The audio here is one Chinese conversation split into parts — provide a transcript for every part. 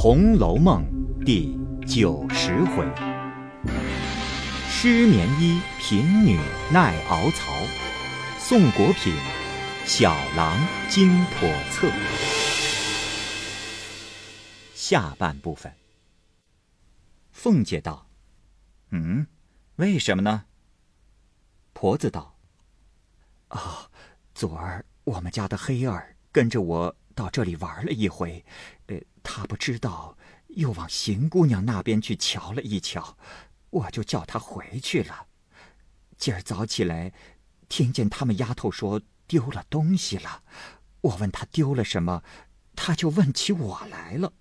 红楼梦》第九十回：失眠衣贫女耐熬槽，宋国品小郎金叵测。下半部分。凤姐道：“嗯，为什么呢？”婆子道：“啊，昨儿我们家的黑儿跟着我到这里玩了一回，呃，他不知道，又往邢姑娘那边去瞧了一瞧，我就叫他回去了。今儿早起来，听见他们丫头说丢了东西了，我问他丢了什么，他就问起我来了。”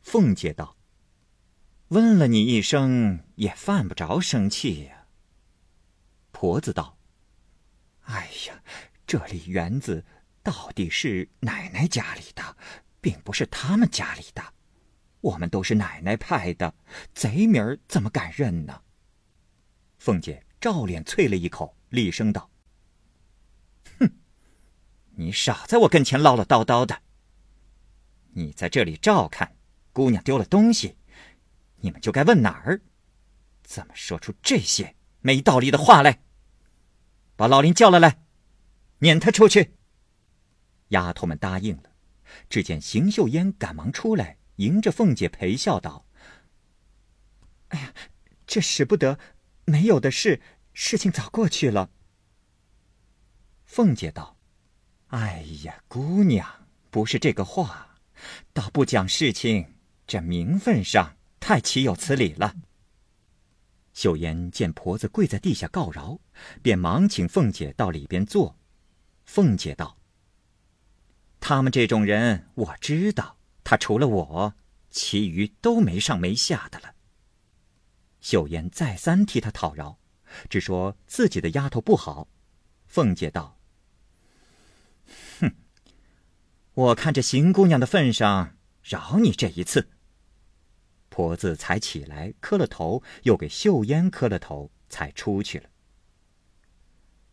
凤姐道：“问了你一声，也犯不着生气呀。”婆子道：“哎呀，这里园子到底是奶奶家里的，并不是他们家里的。我们都是奶奶派的，贼名儿怎么敢认呢？”凤姐照脸啐了一口，厉声道：“哼，你少在我跟前唠唠叨叨的。你在这里照看，姑娘丢了东西，你们就该问哪儿？怎么说出这些没道理的话来？”把老林叫了来，撵他出去。丫头们答应了。只见邢岫烟赶忙出来，迎着凤姐陪笑道：“哎呀，这使不得，没有的事，事情早过去了。”凤姐道：“哎呀，姑娘，不是这个话，倒不讲事情，这名分上太岂有此理了。”秀烟见婆子跪在地下告饶，便忙请凤姐到里边坐。凤姐道：“他们这种人，我知道，他除了我，其余都没上没下的了。”秀烟再三替他讨饶，只说自己的丫头不好。凤姐道：“哼，我看这邢姑娘的份上，饶你这一次。”婆子才起来磕了头，又给秀烟磕了头，才出去了。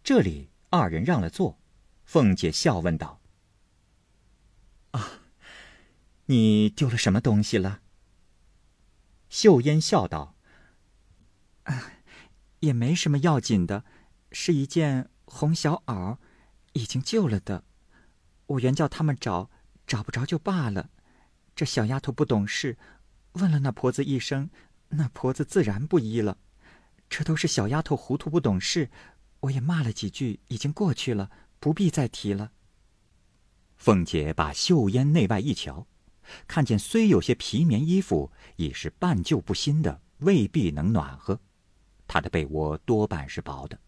这里二人让了座，凤姐笑问道：“啊，你丢了什么东西了？”秀烟笑道：“啊，也没什么要紧的，是一件红小袄，已经旧了的。我原叫他们找，找不着就罢了。这小丫头不懂事。”问了那婆子一声，那婆子自然不依了。这都是小丫头糊涂不懂事，我也骂了几句，已经过去了，不必再提了。凤姐把绣烟内外一瞧，看见虽有些皮棉衣服，已是半旧不新的，未必能暖和。她的被窝多半是薄的，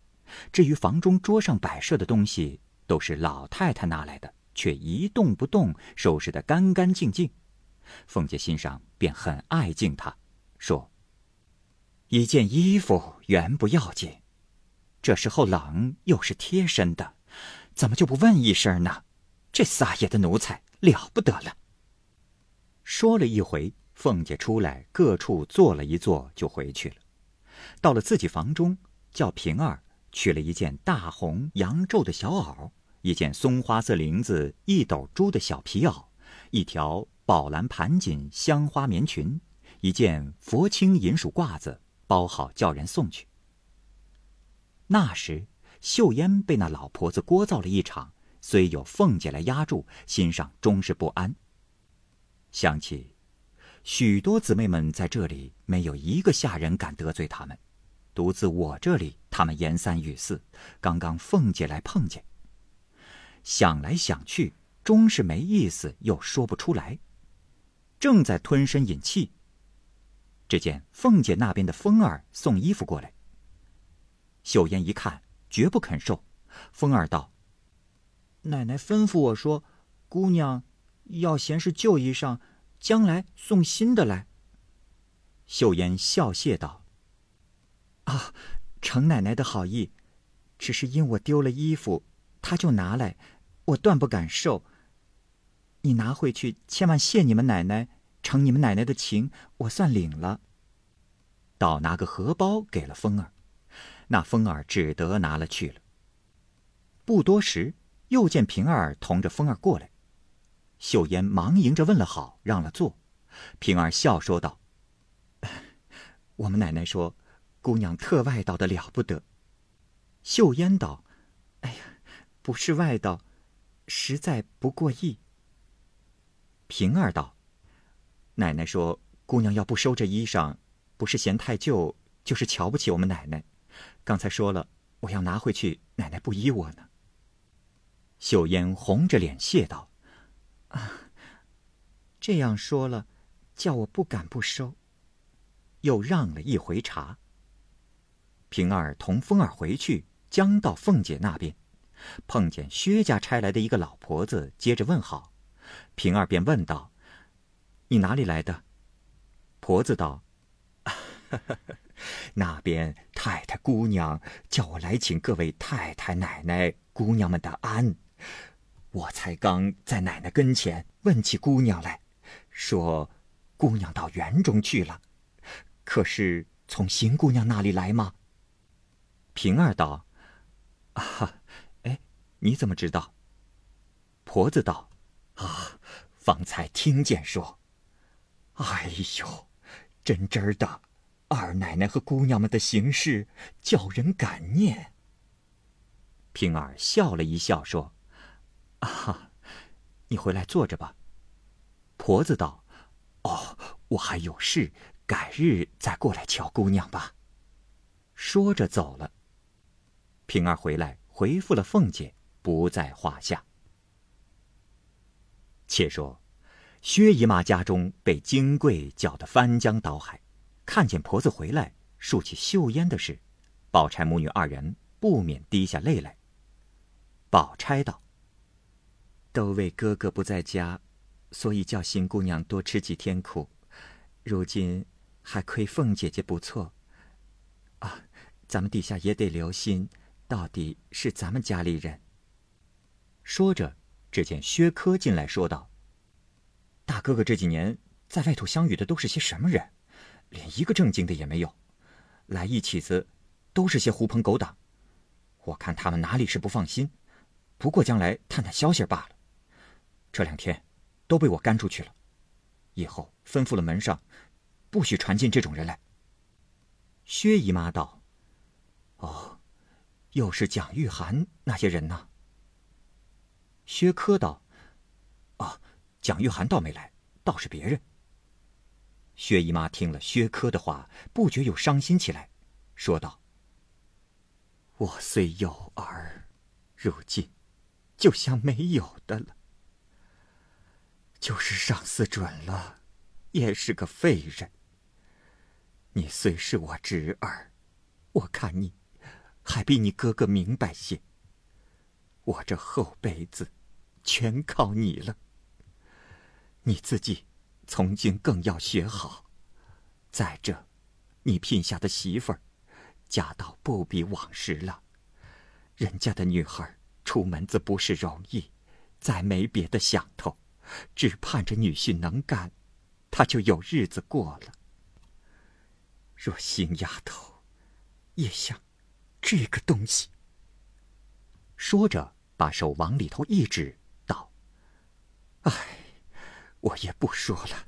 至于房中桌上摆设的东西，都是老太太拿来的，却一动不动，收拾得干干净净。凤姐心上便很爱敬他，说：“一件衣服原不要紧，这时候冷又是贴身的，怎么就不问一声呢？这撒野的奴才了不得了。”说了一回，凤姐出来，各处坐了一坐，就回去了。到了自己房中，叫平儿取了一件大红羊皱的小袄，一件松花色绫子一斗珠的小皮袄，一条。宝蓝盘锦香花棉裙，一件佛青银鼠褂子，包好叫人送去。那时秀烟被那老婆子聒噪了一场，虽有凤姐来压住，心上终是不安。想起许多姊妹们在这里，没有一个下人敢得罪他们，独自我这里，他们言三语四。刚刚凤姐来碰见，想来想去，终是没意思，又说不出来。正在吞声饮气，只见凤姐那边的风儿送衣服过来。秀烟一看，绝不肯受。风儿道：“奶奶吩咐我说，姑娘要嫌是旧衣裳，将来送新的来。”秀烟笑谢道：“啊，程奶奶的好意，只是因我丢了衣服，她就拿来，我断不敢受。”你拿回去，千万谢你们奶奶，承你们奶奶的情，我算领了。倒拿个荷包给了风儿，那风儿只得拿了去了。不多时，又见平儿同着风儿过来，秀烟忙迎着问了好，让了座，平儿笑说道：“ 我们奶奶说，姑娘特外道的了不得。”秀烟道：“哎呀，不是外道，实在不过意。”平儿道：“奶奶说，姑娘要不收这衣裳，不是嫌太旧，就是瞧不起我们奶奶。刚才说了，我要拿回去，奶奶不依我呢。”秀烟红着脸谢道：“啊，这样说了，叫我不敢不收。”又让了一回茶。平儿同风儿回去，将到凤姐那边，碰见薛家差来的一个老婆子，接着问好。平儿便问道：“你哪里来的？”婆子道：“ 那边太太姑娘叫我来请各位太太奶奶姑娘们的安。”我才刚在奶奶跟前问起姑娘来，说姑娘到园中去了，可是从邢姑娘那里来吗？平儿道：“啊，哎，你怎么知道？”婆子道：“啊，方才听见说。哎呦，真真的，二奶奶和姑娘们的行事叫人感念。”平儿笑了一笑说。啊，你回来坐着吧。婆子道：“哦，我还有事，改日再过来瞧姑娘吧。”说着走了。平儿回来回复了凤姐，不在话下。且说，薛姨妈家中被金贵搅得翻江倒海，看见婆子回来，竖起袖烟的事，宝钗母女二人不免滴下泪来。宝钗道。都为哥哥不在家，所以叫邢姑娘多吃几天苦。如今还亏凤姐姐不错。啊，咱们底下也得留心，到底是咱们家里人。说着，只见薛科进来说道：“大哥哥这几年在外头相遇的都是些什么人？连一个正经的也没有，来一起子都是些狐朋狗党。我看他们哪里是不放心，不过将来探探消息罢了。”这两天，都被我赶出去了。以后吩咐了门上，不许传进这种人来。薛姨妈道：“哦，又是蒋玉菡那些人呢？”薛科道：“啊，蒋玉菡倒没来，倒是别人。”薛姨妈听了薛科的话，不觉又伤心起来，说道：“我虽有儿，如今就像没有的了。”就是上司准了，也是个废人。你虽是我侄儿，我看你还比你哥哥明白些。我这后辈子全靠你了。你自己从今更要学好。再者，你聘下的媳妇儿，家道不比往时了。人家的女孩出门子不是容易，再没别的想头。只盼着女婿能干，他就有日子过了。若新丫头也像这个东西，说着把手往里头一指，道：“哎，我也不说了。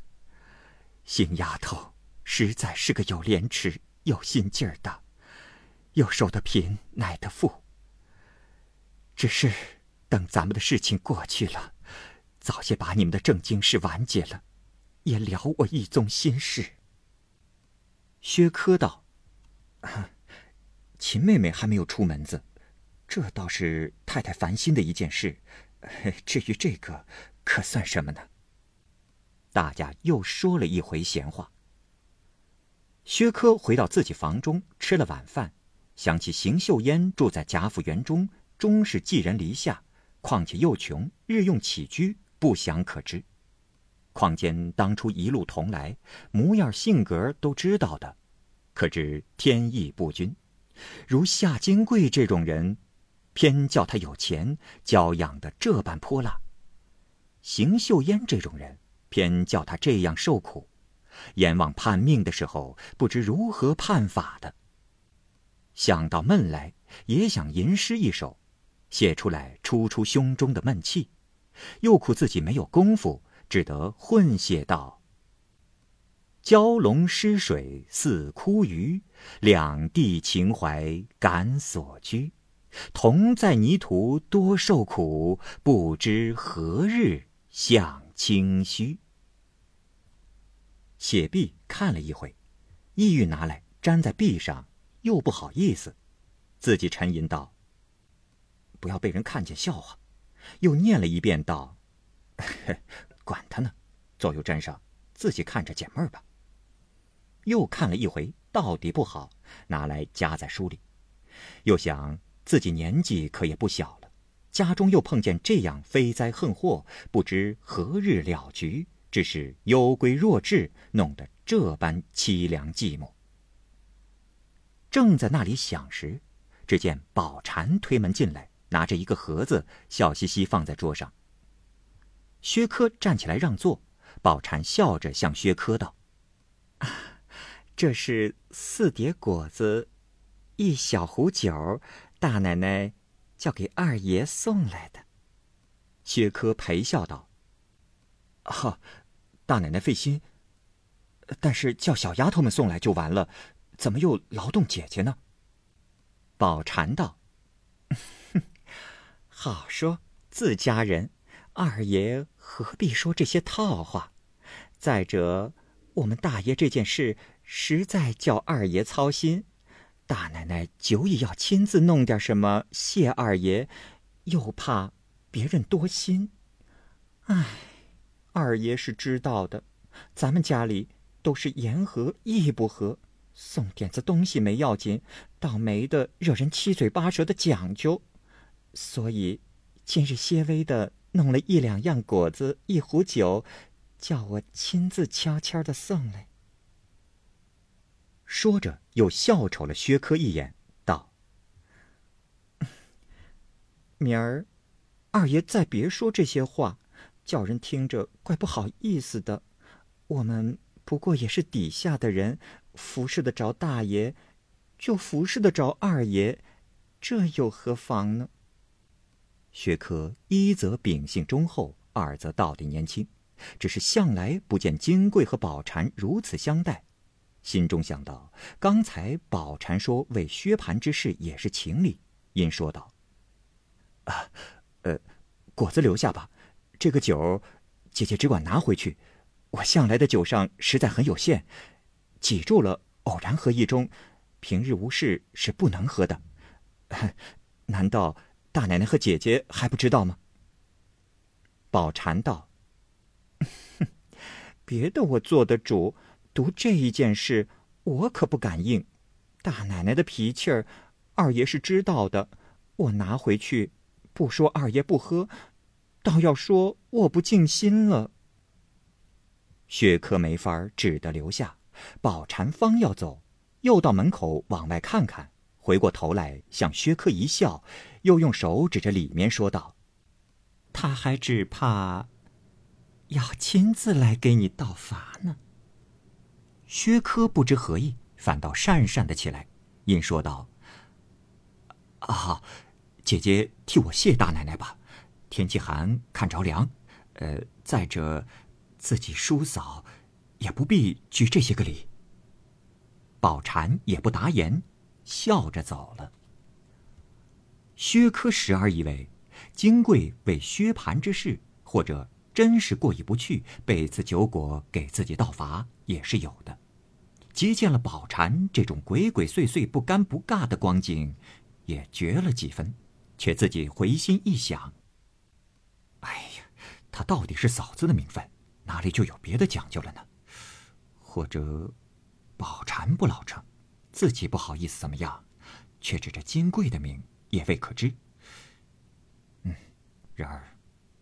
新丫头实在是个有廉耻、有心劲儿的，又受得贫，耐得富。只是等咱们的事情过去了。”早些把你们的正经事完结了，也了我一宗心事。薛科道：“ 秦妹妹还没有出门子，这倒是太太烦心的一件事。至于这个，可算什么呢？”大家又说了一回闲话。薛科回到自己房中，吃了晚饭，想起邢岫烟住在贾府园中，终是寄人篱下，况且又穷，日用起居。不详可知，况间当初一路同来，模样性格都知道的，可知天意不均。如夏金贵这种人，偏叫他有钱，娇养的这般泼辣；邢岫烟这种人，偏叫他这样受苦。阎王判命的时候，不知如何判法的。想到闷来，也想吟诗一首，写出来出出胸中的闷气。又苦自己没有功夫，只得混写道：“蛟龙失水似枯鱼，两地情怀感所居。同在泥土多受苦，不知何日享清虚。写毕看了一回，意欲拿来粘在壁上，又不好意思，自己沉吟道：“不要被人看见笑话。”又念了一遍道：“管他呢，左右粘上，自己看着解闷儿吧。”又看了一回，到底不好，拿来夹在书里。又想自己年纪可也不小了，家中又碰见这样飞灾横祸，不知何日了局，只是忧归弱智，弄得这般凄凉寂寞。正在那里想时，只见宝蟾推门进来，拿着一个盒子，笑嘻嘻放在桌上。薛科站起来让座，宝蟾笑着向薛科道。这是四碟果子，一小壶酒，大奶奶叫给二爷送来的。薛科陪笑道：“哈，大奶奶费心，但是叫小丫头们送来就完了，怎么又劳动姐姐呢？”宝蟾道：“好说，自家人，二爷何必说这些套话？再者，我们大爷这件事……”实在叫二爷操心，大奶奶久已要亲自弄点什么谢二爷，又怕别人多心。唉，二爷是知道的，咱们家里都是言和意不和，送点子东西没要紧，倒没的惹人七嘴八舌的讲究。所以今日些微的弄了一两样果子，一壶酒，叫我亲自悄悄的送来。说着，又笑瞅了薛科一眼，道：“ 明儿，二爷再别说这些话，叫人听着怪不好意思的。我们不过也是底下的人，服侍得着大爷，就服侍得着二爷，这又何妨呢？”薛科一则秉性忠厚，二则道理年轻，只是向来不见金贵和宝蟾如此相待。心中想到，刚才宝蟾说为薛蟠之事也是情理，因说道：“啊，呃，果子留下吧，这个酒，姐姐只管拿回去。我向来的酒上实在很有限，挤住了偶然喝一盅，平日无事是不能喝的。难道大奶奶和姐姐还不知道吗？”宝蟾道：“ 别的我做的主。”读这一件事，我可不敢应。大奶奶的脾气儿，二爷是知道的。我拿回去，不说二爷不喝，倒要说我不尽心了。薛科没法只得留下。宝蟾方要走，又到门口往外看看，回过头来向薛科一笑，又用手指着里面说道：“他还只怕要亲自来给你道罚呢。”薛科不知何意，反倒讪讪的起来，因说道：“啊，姐姐替我谢大奶奶吧。天气寒，看着凉。呃，再者，自己叔嫂也不必举这些个礼。”宝蟾也不答言，笑着走了。薛科时而以为，金贵为薛蟠之事，或者。真是过意不去，被赐酒果给自己道罚也是有的。即见了宝蟾这种鬼鬼祟祟、不尴不尬的光景，也觉了几分，却自己回心一想：哎呀，他到底是嫂子的名分，哪里就有别的讲究了呢？或者，宝蟾不老成，自己不好意思怎么样，却指着金贵的名，也未可知。嗯，然而，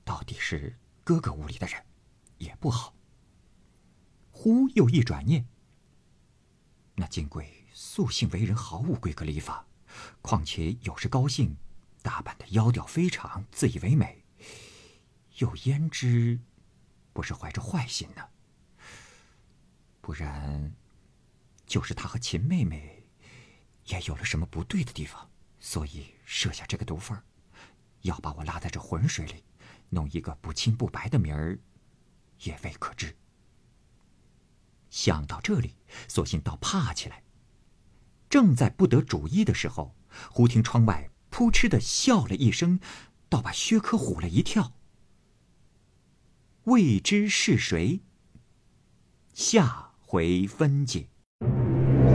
到底是。哥哥屋里的人，也不好。忽又一转念，那金贵素性为人毫无规格礼法，况且有时高兴，打扮的妖调非常，自以为美，又焉知不是怀着坏心呢？不然，就是他和秦妹妹也有了什么不对的地方，所以设下这个毒贩要把我拉在这浑水里。弄一个不清不白的名儿，也未可知。想到这里，索性倒怕起来。正在不得主意的时候，忽听窗外扑哧的笑了一声，倒把薛科唬了一跳。未知是谁？下回分解。